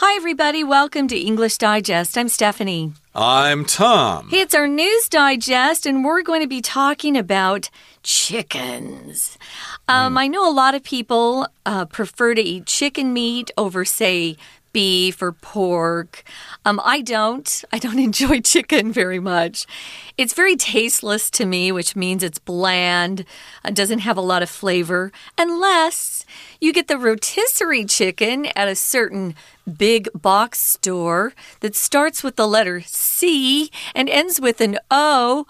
Hi, everybody. Welcome to English Digest. I'm Stephanie. I'm Tom. It's our news digest, and we're going to be talking about chickens. Um, Hmm. I know a lot of people uh, prefer to eat chicken meat over, say, beef or pork. Um, I don't. I don't enjoy chicken very much. It's very tasteless to me, which means it's bland, uh, doesn't have a lot of flavor, unless you get the rotisserie chicken at a certain big box store that starts with the letter C and ends with an O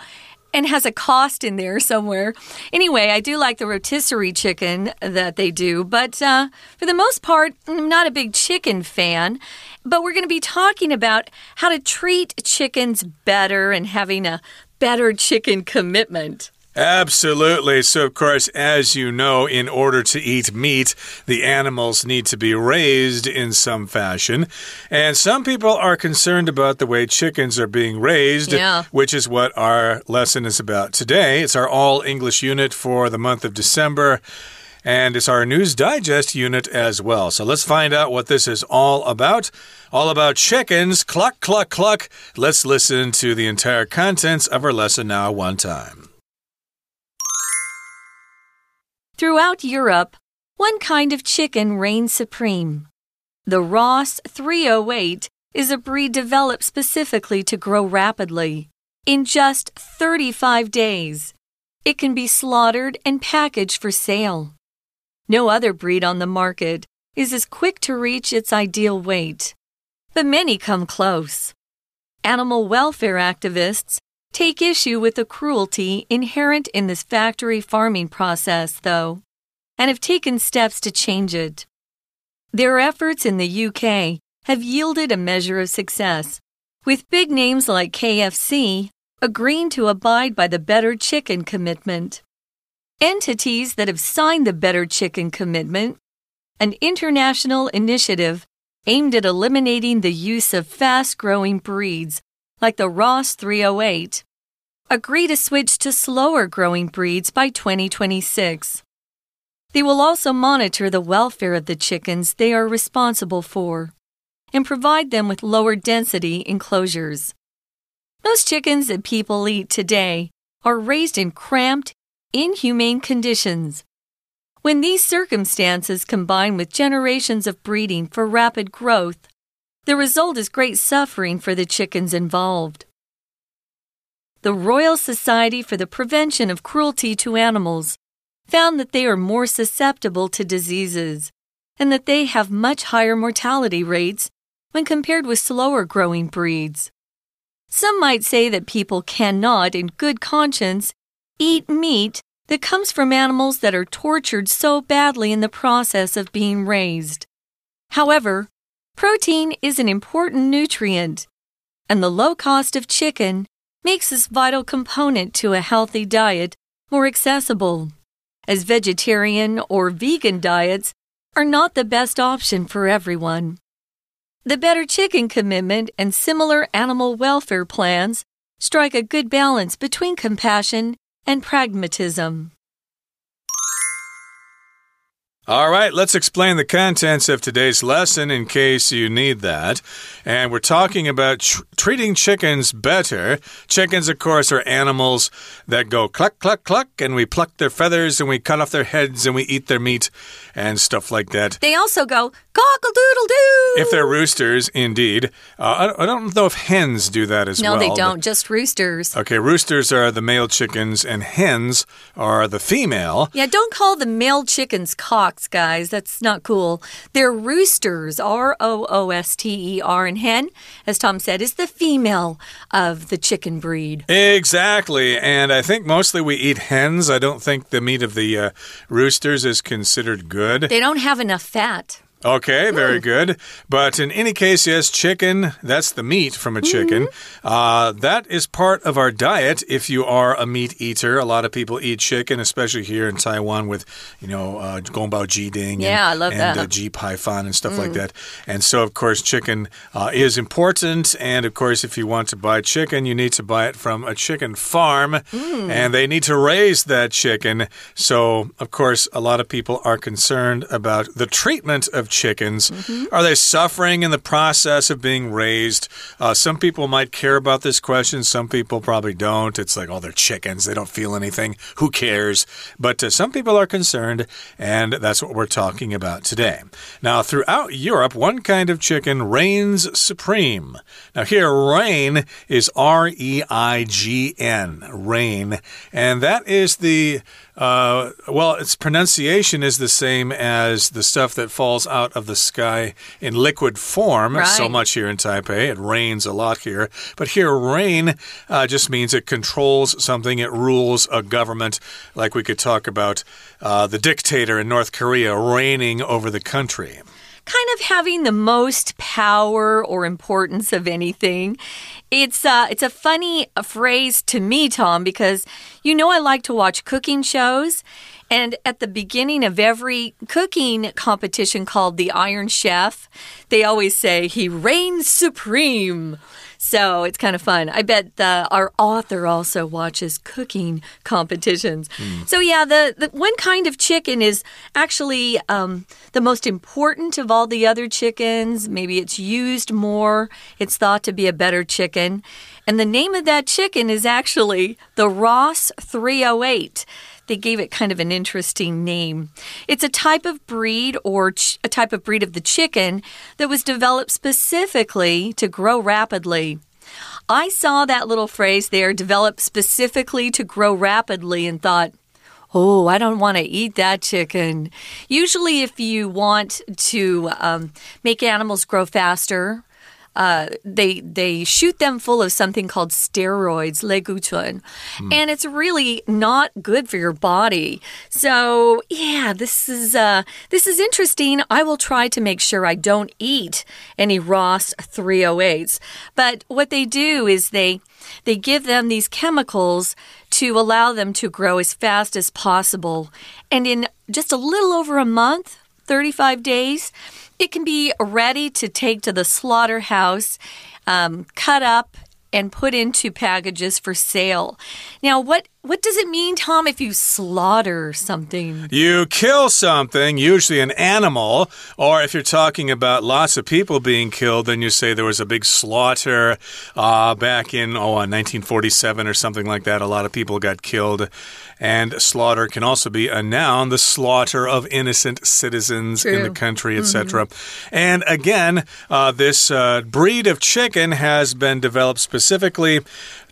and has a cost in there somewhere. Anyway, I do like the rotisserie chicken that they do, but uh, for the most part, I'm not a big chicken fan. But we're going to be talking about how to treat chickens better and having a better chicken commitment. Absolutely. So, of course, as you know, in order to eat meat, the animals need to be raised in some fashion. And some people are concerned about the way chickens are being raised, Yeah. which is what our lesson is about today. It's our all English unit for the month of December. And it's our News Digest unit as well. So let's find out what this is all about. All about chickens. Cluck, cluck, cluck. Let's listen to the entire contents of our lesson now, one time. Throughout Europe, one kind of chicken reigns supreme. The Ross 308 is a breed developed specifically to grow rapidly. In just 35 days, it can be slaughtered and packaged for sale. No other breed on the market is as quick to reach its ideal weight, but many come close. Animal welfare activists take issue with the cruelty inherent in this factory farming process, though, and have taken steps to change it. Their efforts in the UK have yielded a measure of success, with big names like KFC agreeing to abide by the Better Chicken Commitment. Entities that have signed the Better Chicken Commitment, an international initiative aimed at eliminating the use of fast growing breeds like the Ross 308, agree to switch to slower growing breeds by 2026. They will also monitor the welfare of the chickens they are responsible for and provide them with lower density enclosures. Most chickens that people eat today are raised in cramped, inhumane conditions. When these circumstances combine with generations of breeding for rapid growth, the result is great suffering for the chickens involved. The Royal Society for the Prevention of Cruelty to Animals found that they are more susceptible to diseases and that they have much higher mortality rates when compared with slower growing breeds. Some might say that people cannot, in good conscience, eat meat that comes from animals that are tortured so badly in the process of being raised. However, protein is an important nutrient, and the low cost of chicken makes this vital component to a healthy diet more accessible, as vegetarian or vegan diets are not the best option for everyone. The Better Chicken Commitment and similar animal welfare plans strike a good balance between compassion and pragmatism. All right, let's explain the contents of today's lesson in case you need that. And we're talking about tr treating chickens better. Chickens, of course, are animals that go cluck, cluck, cluck, and we pluck their feathers and we cut off their heads and we eat their meat and stuff like that. They also go cockle doodle doo. If they're roosters, indeed. Uh, I, I don't know if hens do that as no, well. No, they don't, just roosters. Okay, roosters are the male chickens and hens are the female. Yeah, don't call the male chickens cocks, guys. That's not cool. They're roosters, R O O S T E R, and hen, as Tom said, is the female of the chicken breed. Exactly. And I think mostly we eat hens. I don't think the meat of the uh, roosters is considered good. They don't have enough fat. Okay, very good. But in any case, yes, chicken, that's the meat from a chicken. Uh, that is part of our diet if you are a meat eater. A lot of people eat chicken, especially here in Taiwan with, you know, uh, Gongbao Jiding Yeah, I and, love and that. Uh, Ji Pai Fan and stuff like that. And so, of course, chicken uh, is important. And of course, if you want to buy chicken, you need to buy it from a chicken farm and they need to raise that chicken. So, of course, a lot of people are concerned about the treatment of of chickens. Mm -hmm. Are they suffering in the process of being raised? Uh, some people might care about this question. Some people probably don't. It's like, oh, they're chickens. They don't feel anything. Who cares? But uh, some people are concerned, and that's what we're talking about today. Now, throughout Europe, one kind of chicken reigns supreme. Now, here, reign is R E I G N, reign, and that is the uh, well, its pronunciation is the same as the stuff that falls out of the sky in liquid form. Right. So much here in Taipei. It rains a lot here. But here, rain uh, just means it controls something, it rules a government. Like we could talk about uh, the dictator in North Korea reigning over the country kind of having the most power or importance of anything. It's uh, it's a funny phrase to me, Tom, because you know I like to watch cooking shows. And at the beginning of every cooking competition called the Iron Chef, they always say he reigns supreme. So it's kind of fun. I bet the, our author also watches cooking competitions. Mm. So, yeah, the, the one kind of chicken is actually um, the most important of all the other chickens. Maybe it's used more, it's thought to be a better chicken. And the name of that chicken is actually the Ross 308 they gave it kind of an interesting name. It's a type of breed or a type of breed of the chicken that was developed specifically to grow rapidly. I saw that little phrase there, developed specifically to grow rapidly, and thought, Oh, I don't want to eat that chicken. Usually, if you want to um, make animals grow faster, uh, they they shoot them full of something called steroids, leguchun, mm. and it's really not good for your body. So yeah, this is uh, this is interesting. I will try to make sure I don't eat any Ross 308s. But what they do is they they give them these chemicals to allow them to grow as fast as possible, and in just a little over a month, 35 days it can be ready to take to the slaughterhouse, um, cut up, and put into packages for sale. Now, what what does it mean, Tom, if you slaughter something? You kill something, usually an animal, or if you're talking about lots of people being killed, then you say there was a big slaughter uh, back in, oh, 1947 or something like that. A lot of people got killed. And slaughter can also be a noun, the slaughter of innocent citizens True. in the country, etc. Mm -hmm. And again, uh, this uh, breed of chicken has been developed specifically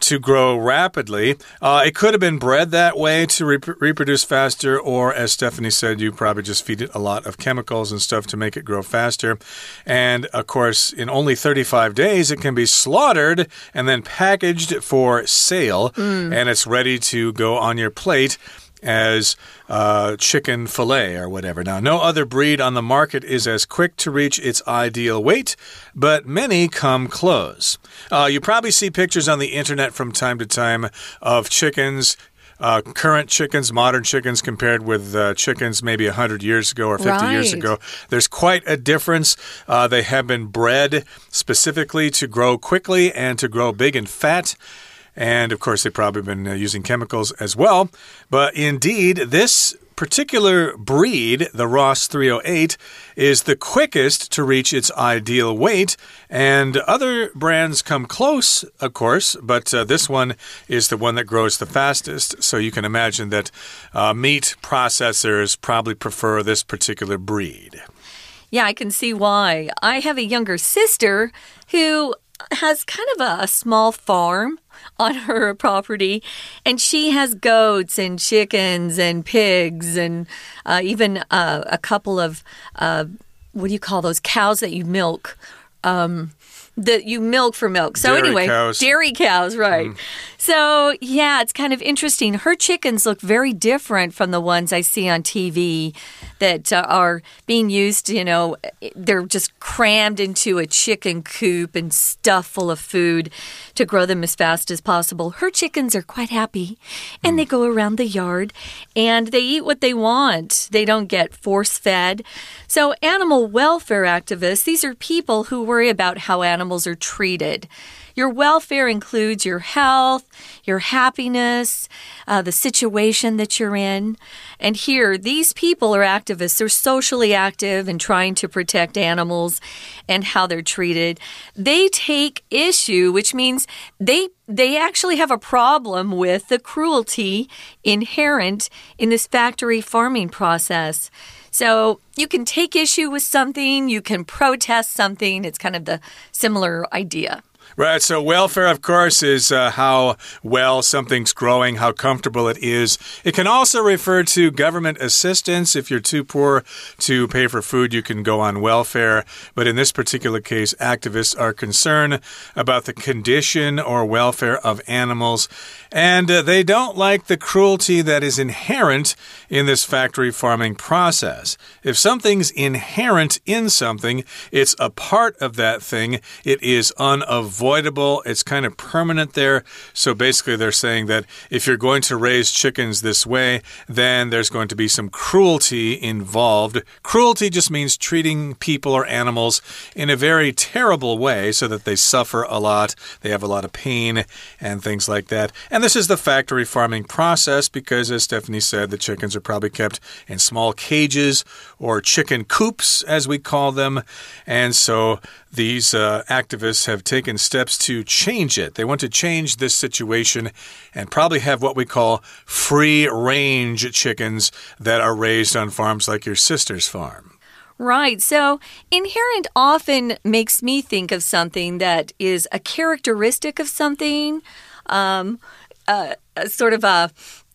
to grow rapidly. Uh, it could have been bred that way to re reproduce faster, or as Stephanie said, you probably just feed it a lot of chemicals and stuff to make it grow faster. And of course, in only 35 days, it can be slaughtered and then packaged for sale, mm. and it's ready to go on your plate as uh, chicken filet or whatever. Now, no other breed on the market is as quick to reach its ideal weight, but many come close. Uh, you probably see pictures on the internet from time to time of chickens uh, current chickens, modern chickens, compared with uh, chickens maybe 100 years ago or 50 right. years ago. There's quite a difference. Uh, they have been bred specifically to grow quickly and to grow big and fat. And of course, they've probably been uh, using chemicals as well. But indeed, this particular breed, the Ross 308, is the quickest to reach its ideal weight, and other brands come close, of course, but uh, this one is the one that grows the fastest. So you can imagine that uh, meat processors probably prefer this particular breed. Yeah, I can see why. I have a younger sister who has kind of a, a small farm on her property, and she has goats and chickens and pigs and uh, even uh, a couple of uh, what do you call those cows that you milk? Um, that you milk for milk. So dairy anyway, cows. dairy cows, right? Mm. So yeah, it's kind of interesting. Her chickens look very different from the ones I see on TV that uh, are being used. You know, they're just crammed into a chicken coop and stuffed full of food to grow them as fast as possible. Her chickens are quite happy, and they go around the yard and they eat what they want. They don't get force fed. So animal welfare activists, these are people who worry about how animals are treated. Your welfare includes your health, your happiness, uh, the situation that you're in. And here, these people are activists. They're socially active and trying to protect animals and how they're treated. They take issue, which means they they actually have a problem with the cruelty inherent in this factory farming process. So you can take issue with something, you can protest something. It's kind of the similar idea. Right. So, welfare, of course, is uh, how well something's growing, how comfortable it is. It can also refer to government assistance. If you're too poor to pay for food, you can go on welfare. But in this particular case, activists are concerned about the condition or welfare of animals. And uh, they don't like the cruelty that is inherent in this factory farming process. If something's inherent in something, it's a part of that thing, it is unavoidable unavoidable, it's kind of permanent there. So basically, they're saying that if you're going to raise chickens this way, then there's going to be some cruelty involved. Cruelty just means treating people or animals in a very terrible way so that they suffer a lot, they have a lot of pain, and things like that. And this is the factory farming process because, as Stephanie said, the chickens are probably kept in small cages or chicken coops, as we call them. And so these uh, activists have taken steps to change it. They want to change this situation and probably have what we call free range chickens that are raised on farms like your sister's farm. Right. So, inherent often makes me think of something that is a characteristic of something, um, uh, sort of a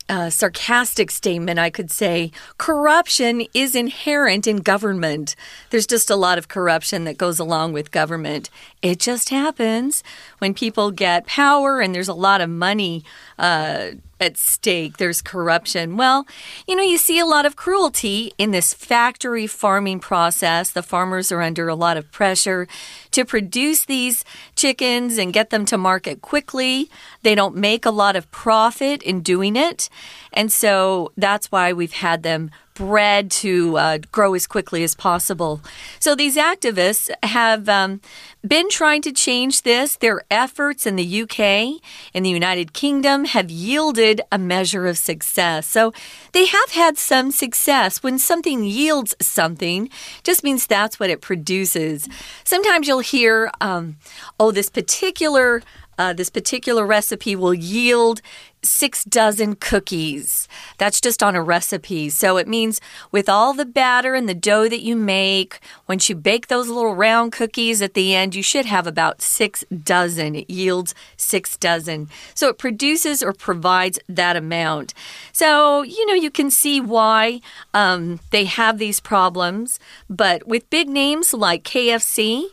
uh, sarcastic statement, I could say corruption is inherent in government. There's just a lot of corruption that goes along with government. It just happens when people get power and there's a lot of money. Uh, at stake, there's corruption. Well, you know, you see a lot of cruelty in this factory farming process. The farmers are under a lot of pressure to produce these chickens and get them to market quickly. They don't make a lot of profit in doing it. And so that's why we've had them bred to uh, grow as quickly as possible. So these activists have um, been trying to change this. Their efforts in the UK, in the United Kingdom, have yielded a measure of success. So they have had some success. When something yields something, just means that's what it produces. Sometimes you'll hear, um, oh, this particular. Uh, this particular recipe will yield six dozen cookies. That's just on a recipe. So it means with all the batter and the dough that you make, once you bake those little round cookies at the end, you should have about six dozen. It yields six dozen. So it produces or provides that amount. So, you know, you can see why um, they have these problems. But with big names like KFC,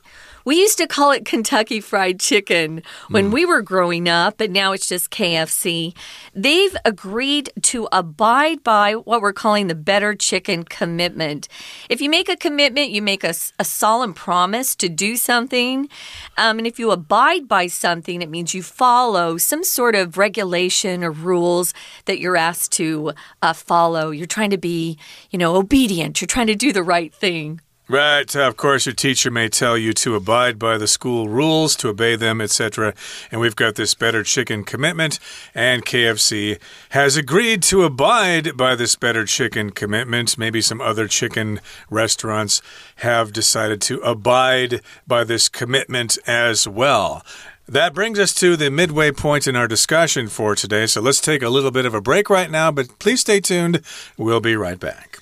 we used to call it Kentucky Fried Chicken when mm. we were growing up, but now it's just KFC. They've agreed to abide by what we're calling the Better Chicken Commitment. If you make a commitment, you make a, a solemn promise to do something. Um, and if you abide by something, it means you follow some sort of regulation or rules that you're asked to uh, follow. You're trying to be, you know, obedient. You're trying to do the right thing. Right. Of course, your teacher may tell you to abide by the school rules, to obey them, etc. And we've got this better chicken commitment, and KFC has agreed to abide by this better chicken commitment. Maybe some other chicken restaurants have decided to abide by this commitment as well. That brings us to the midway point in our discussion for today. So let's take a little bit of a break right now, but please stay tuned. We'll be right back.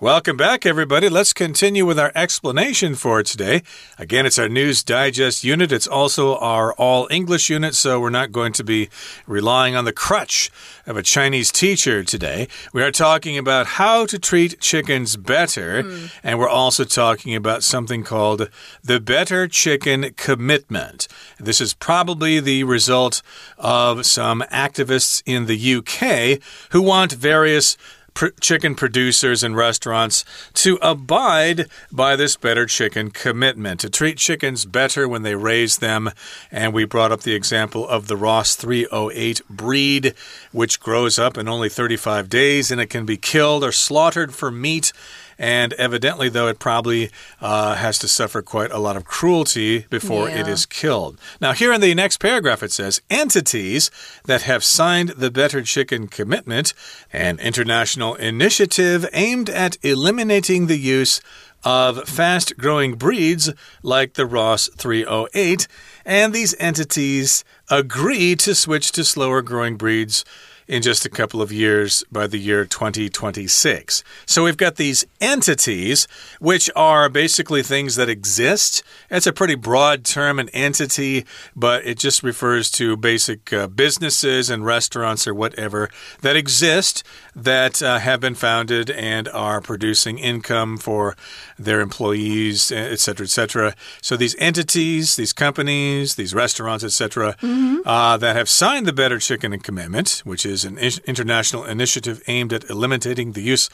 Welcome back, everybody. Let's continue with our explanation for today. Again, it's our News Digest unit. It's also our All English unit, so we're not going to be relying on the crutch of a Chinese teacher today. We are talking about how to treat chickens better, mm. and we're also talking about something called the Better Chicken Commitment. This is probably the result of some activists in the UK who want various pr chicken producers and restaurants to abide by this better chicken commitment, to treat chickens better when they raise them. And we brought up the example of the Ross 308 breed, which grows up in only 35 days and it can be killed or slaughtered for meat. And evidently, though, it probably uh, has to suffer quite a lot of cruelty before yeah. it is killed. Now, here in the next paragraph, it says entities that have signed the Better Chicken Commitment, an international initiative aimed at eliminating the use of fast growing breeds like the Ross 308, and these entities agree to switch to slower growing breeds in just a couple of years by the year 2026. So we've got these entities, which are basically things that exist. It's a pretty broad term, an entity, but it just refers to basic uh, businesses and restaurants or whatever that exist that uh, have been founded and are producing income for their employees, etc., etc. So these entities, these companies, these restaurants, etc., mm -hmm. uh, that have signed the Better Chicken Commitment, which is an international initiative aimed at eliminating the use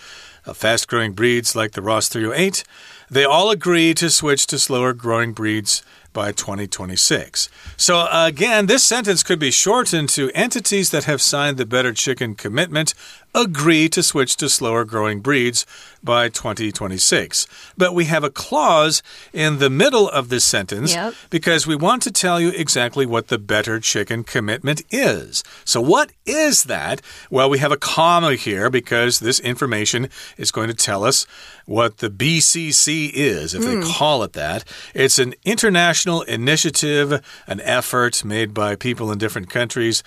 of fast growing breeds like the Ross 308, they all agree to switch to slower growing breeds by 2026. So, again, this sentence could be shortened to entities that have signed the Better Chicken Commitment agree to switch to slower growing breeds by 2026. But we have a clause in the middle of this sentence yep. because we want to tell you exactly what the Better Chicken Commitment is. So, what is that? Well, we have a comma here because this information is going to tell us what the BCC is, if mm. they hmm. call it that. It's an international initiative, an effort made by people in different countries,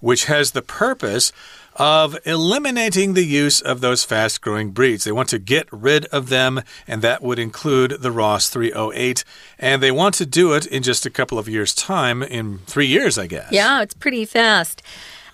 which has the purpose of eliminating the use of those fast growing breeds. They want to get rid of them, and that would include the Ross 308. And they want to do it in just a couple of years' time, in three years, I guess. Yeah, it's pretty fast.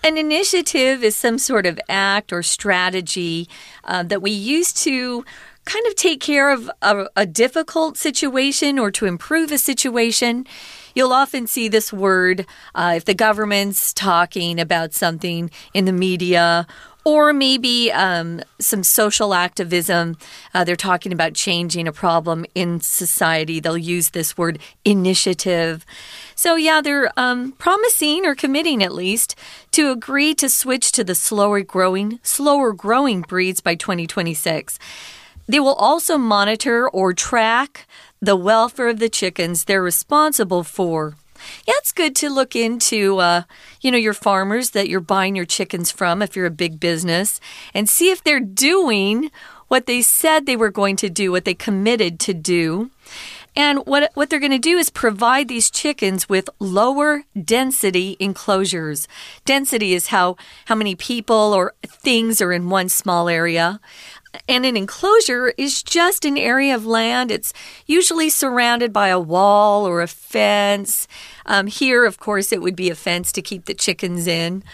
An initiative is some sort of act or strategy uh, that we use to kind of take care of a, a difficult situation or to improve a situation. You'll often see this word uh, if the government's talking about something in the media or maybe um, some social activism. Uh, they're talking about changing a problem in society. They'll use this word initiative. So, yeah, they're um, promising or committing at least to agree to switch to the slower growing, slower growing breeds by 2026. They will also monitor or track the welfare of the chickens they're responsible for. Yeah, it's good to look into, uh, you know, your farmers that you're buying your chickens from if you're a big business and see if they're doing what they said they were going to do, what they committed to do. And what, what they're going to do is provide these chickens with lower density enclosures. Density is how, how many people or things are in one small area. And an enclosure is just an area of land. It's usually surrounded by a wall or a fence. Um, here, of course, it would be a fence to keep the chickens in.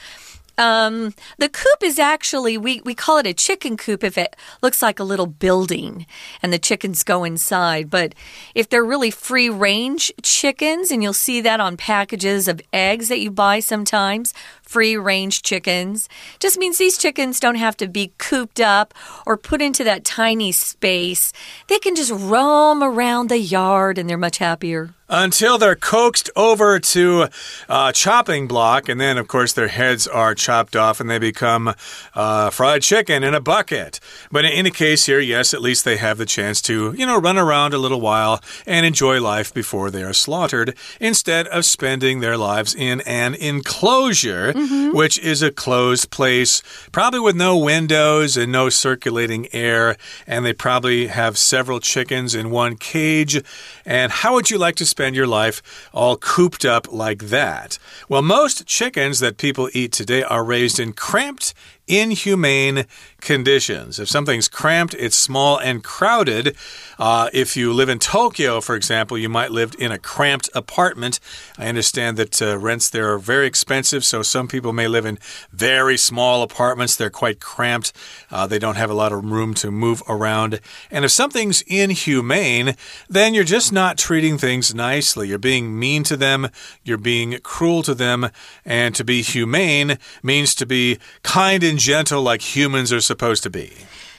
Um, the coop is actually, we, we call it a chicken coop if it looks like a little building and the chickens go inside. But if they're really free range chickens, and you'll see that on packages of eggs that you buy sometimes, free range chickens, just means these chickens don't have to be cooped up or put into that tiny space. They can just roam around the yard and they're much happier until they're coaxed over to a chopping block, and then, of course, their heads are chopped off and they become uh, fried chicken in a bucket. But in any case, here, yes, at least they have the chance to, you know, run around a little while and enjoy life before they are slaughtered instead of spending their lives in an enclosure, mm -hmm. which is a closed place, probably with no windows and no circulating air, and they probably have several chickens in one cage. And how would you like to spend your life all cooped up like that? Well, most chickens that people eat today are raised in cramped inhumane conditions. If something's cramped, it's small and crowded. Uh, if you live in Tokyo, for example, you might live in a cramped apartment. I understand that uh, rents there are very expensive, so some people may live in very small apartments. They're quite cramped. Uh, they don't have a lot of room to move around. And if something's inhumane, then you're just not treating things nicely. You're being mean to them, you're being cruel to them, and to be humane means to be kind and gentle like humans are supposed to be.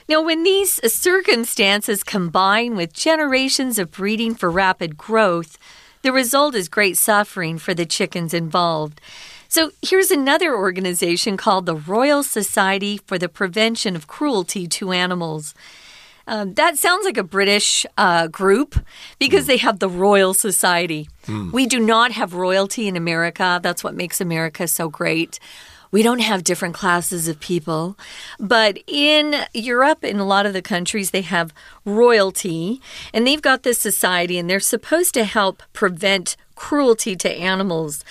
Now, when these circumstances combine with generations of breeding for rapid growth, the result is great suffering for the chickens involved. So, here's another organization called the Royal Society for the Prevention of Cruelty to Animals. Um, that sounds like a British uh, group because mm. they have the Royal Society. Mm. We do not have royalty in America. That's what makes America so great we don't have different classes of people. But in Europe, in a lot of the countries, they have royalty and they've got this society and they're supposed to help prevent cruelty to animals.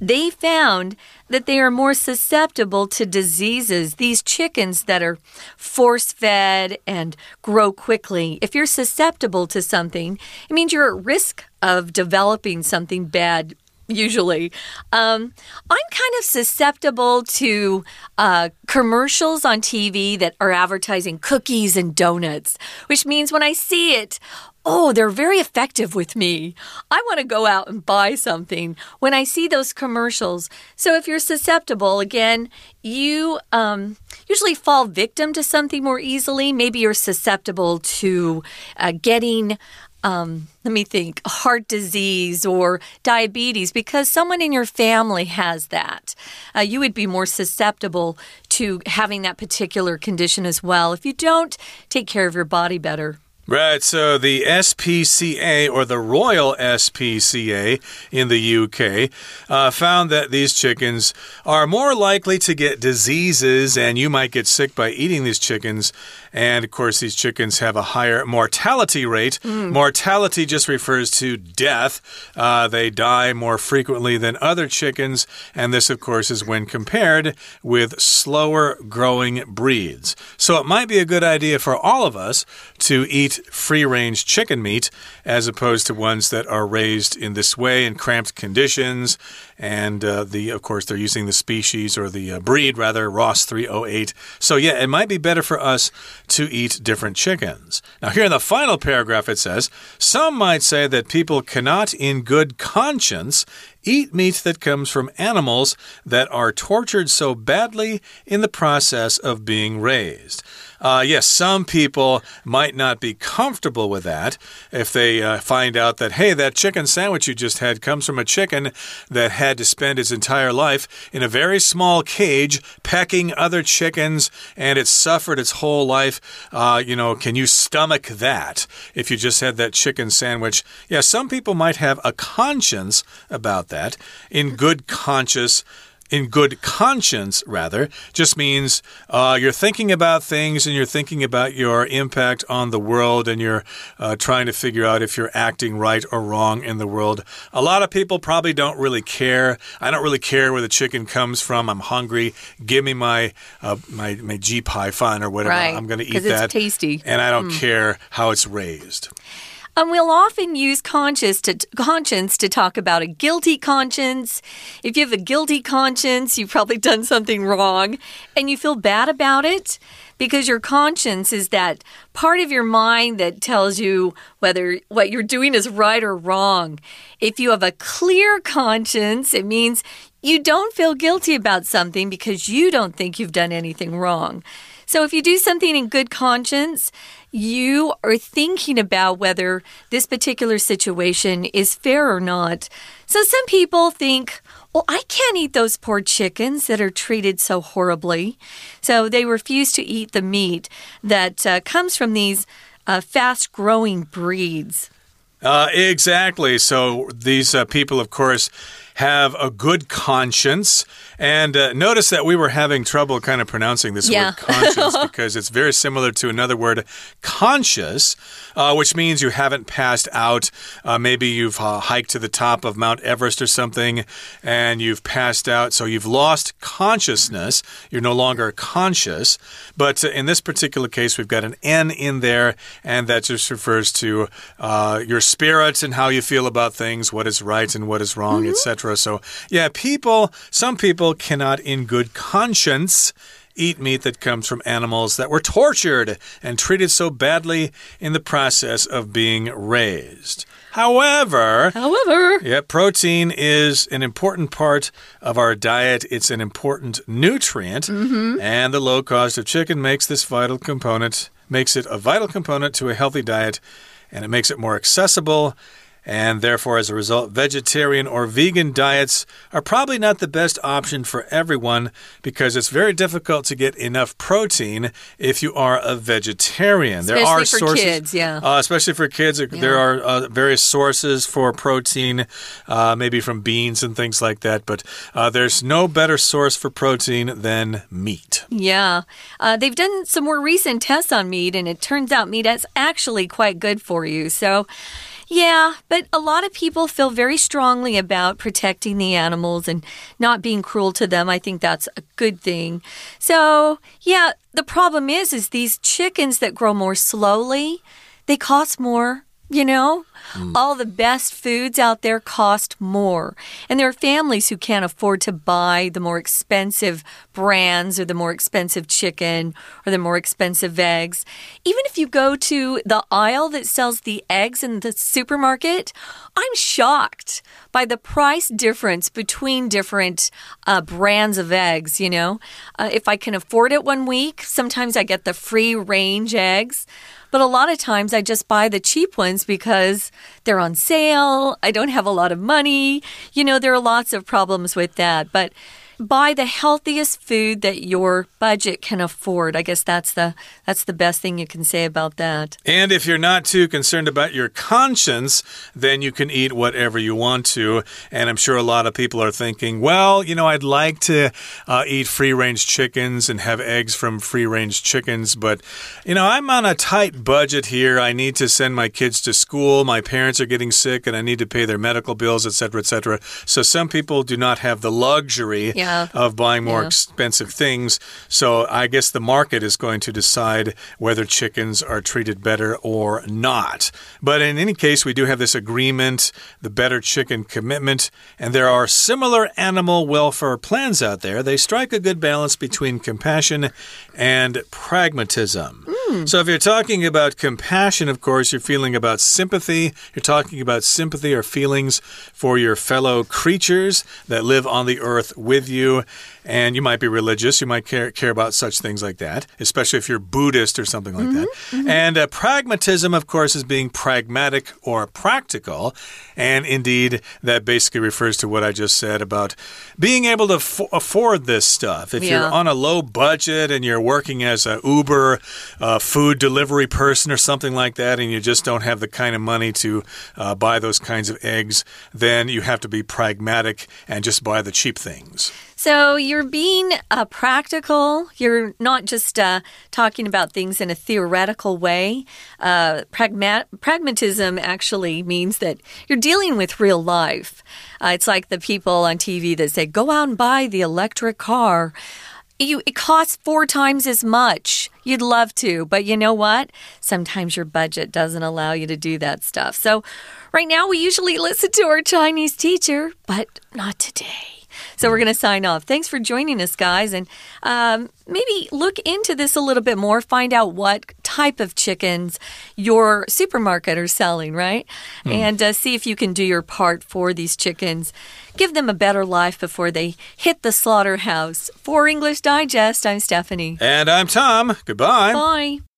They found that they are more susceptible to diseases. These chickens that are force fed and grow quickly, if you're susceptible to something, it means you're at risk of developing something bad usually. Um, I'm kind of susceptible to uh, commercials on TV that are advertising cookies and donuts, which means when I see it, Oh, they're very effective with me. I want to go out and buy something when I see those commercials. So, if you're susceptible, again, you um, usually fall victim to something more easily. Maybe you're susceptible to uh, getting um, let me think, heart disease or diabetes because someone in your family has that. Uh, you would be more susceptible to having that particular condition as well if you don't take care of your body better. Right, so the SPCA or the Royal SPCA in the UK uh, found that these chickens are more likely to get diseases, and you might get sick by eating these chickens and of course, these chickens have a higher mortality rate. Mm. Mortality just refers to death. Uh, they die more frequently than other chickens. And this, of course, is when compared with slower growing breeds. So it might be a good idea for all of us to eat free range chicken meat as opposed to ones that are raised in this way in cramped conditions and uh, the of course they're using the species or the uh, breed rather Ross 308. So yeah, it might be better for us to eat different chickens. Now here in the final paragraph it says, some might say that people cannot in good conscience eat meat that comes from animals that are tortured so badly in the process of being raised. Uh, yes, some people might not be comfortable with that if they uh, find out that, hey, that chicken sandwich you just had comes from a chicken that had to spend its entire life in a very small cage pecking other chickens and it suffered its whole life. Uh, you know, can you stomach that if you just had that chicken sandwich? Yeah, some people might have a conscience about that in good conscience in good conscience, rather, just means uh, you're thinking about things and you're thinking about your impact on the world and you're uh, trying to figure out if you're acting right or wrong in the world. A lot of people probably don't really care. I don't really care where the chicken comes from. I'm hungry. Give me my uh, my my Ji Pai Fan or whatever. Right, I'm going to eat that. It's tasty, and I don't mm. care how it's raised. And we'll often use conscience to, conscience to talk about a guilty conscience. If you have a guilty conscience, you've probably done something wrong and you feel bad about it because your conscience is that part of your mind that tells you whether what you're doing is right or wrong. If you have a clear conscience, it means you don't feel guilty about something because you don't think you've done anything wrong. So if you do something in good conscience, you are thinking about whether this particular situation is fair or not. So some people think, well, I can't eat those poor chickens that are treated so horribly. So they refuse to eat the meat that uh, comes from these uh, fast growing breeds. Uh, exactly. So these uh, people, of course, have a good conscience. And uh, notice that we were having trouble kind of pronouncing this Yeah. word conscience because it's very similar to another word, conscious, uh, which means you haven't passed out. Uh, maybe you've uh, hiked to the top of Mount Everest or something and you've passed out. So you've lost consciousness. You're no longer conscious. But uh, in this particular case, we've got an N in there, and that just refers to uh, your spirit and how you feel about things, what is right and what is wrong, etc. So, yeah, people, some people cannot, in good conscience, eat meat that comes from animals that were tortured and treated so badly in the process of being raised. However, However, yeah, protein is an important part of our diet. It's an important nutrient, mm-hmm. and the low cost of chicken makes this vital component makes it a vital component to a healthy diet, and it makes it more accessible. And therefore, as a result, vegetarian or vegan diets are probably not the best option for everyone because it's very difficult to get enough protein if you are a vegetarian. there are Especially for sources, kids, yeah. uh, especially for kids. There are uh, various sources for protein, uh, maybe from beans and things like that. But uh, there's no better source for protein than meat. yeah. Uh, they've done some more recent tests on meat, and it turns out meat is actually quite good for you. So, yeah, but a lot of people feel very strongly about protecting the animals and not being cruel to them. I think that's a good thing. So, yeah, the problem is is these chickens that grow more slowly, they cost more, you know? All the best foods out there cost more. And there are families who can't afford to buy the more expensive brands or the more expensive chicken or the more expensive eggs. Even if you go to the aisle that sells the eggs in the supermarket, I'm shocked by the price difference between different uh, brands of eggs. You know, uh, if I can afford it one week, sometimes I get the free range eggs. But a lot of times I just buy the cheap ones because they're on sale. I don't have a lot of money. You know, there are lots of problems with that. But buy the healthiest food that your budget can afford. I guess that's the that's the best thing you can say about that. And if you're not too concerned about your conscience, then you can eat whatever you want to. And I'm sure a lot of people are thinking, well, you know, I'd like to uh, eat free range chickens and have eggs from free range chickens, but, you know, I'm on a tight budget here. I need to send my kids to school. My parents are getting sick and I need to pay their medical bills, etc., etc. So some people do not have the luxury Yeah. Of buying more Yeah. expensive things. So I guess the market is going to decide whether chickens are treated better or not. But in any case, we do have this agreement, the Better Chicken Commitment, and there are similar animal welfare plans out there. They strike a good balance between compassion and pragmatism. So if you're talking about compassion, of course, you're feeling about sympathy. You're talking about sympathy or feelings for your fellow creatures that live on the earth with you. And you might be religious. You might care, care about such things like that, especially if you're Buddhist or something like that. And uh, pragmatism, of course, is being pragmatic or practical. And indeed, that basically refers to what I just said about being able to afford this stuff. If you're on a low budget and you're working as a Uber uh, food delivery person or something like that, and you just don't have the kind of money to uh, buy those kinds of eggs, then you have to be pragmatic and just buy the cheap things. So you're being uh, practical. You're not just uh, talking about things in a theoretical way. Uh, pragma pragmatism actually means that you're dealing with real life. Uh, it's like the people on TV that say, go out and buy the electric car. You, it costs four times as much. You'd love to, but you know what? Sometimes your budget doesn't allow you to do that stuff. So, right now, we usually listen to our Chinese teacher, but not today. So we're going to sign off. Thanks for joining us, guys. And um, maybe look into this a little bit more. Find out what type of chickens your supermarket are selling, right? And uh, see if you can do your part for these chickens. Give them a better life before they hit the slaughterhouse. For English Digest, I'm Stephanie. And I'm Tom. Goodbye. Bye.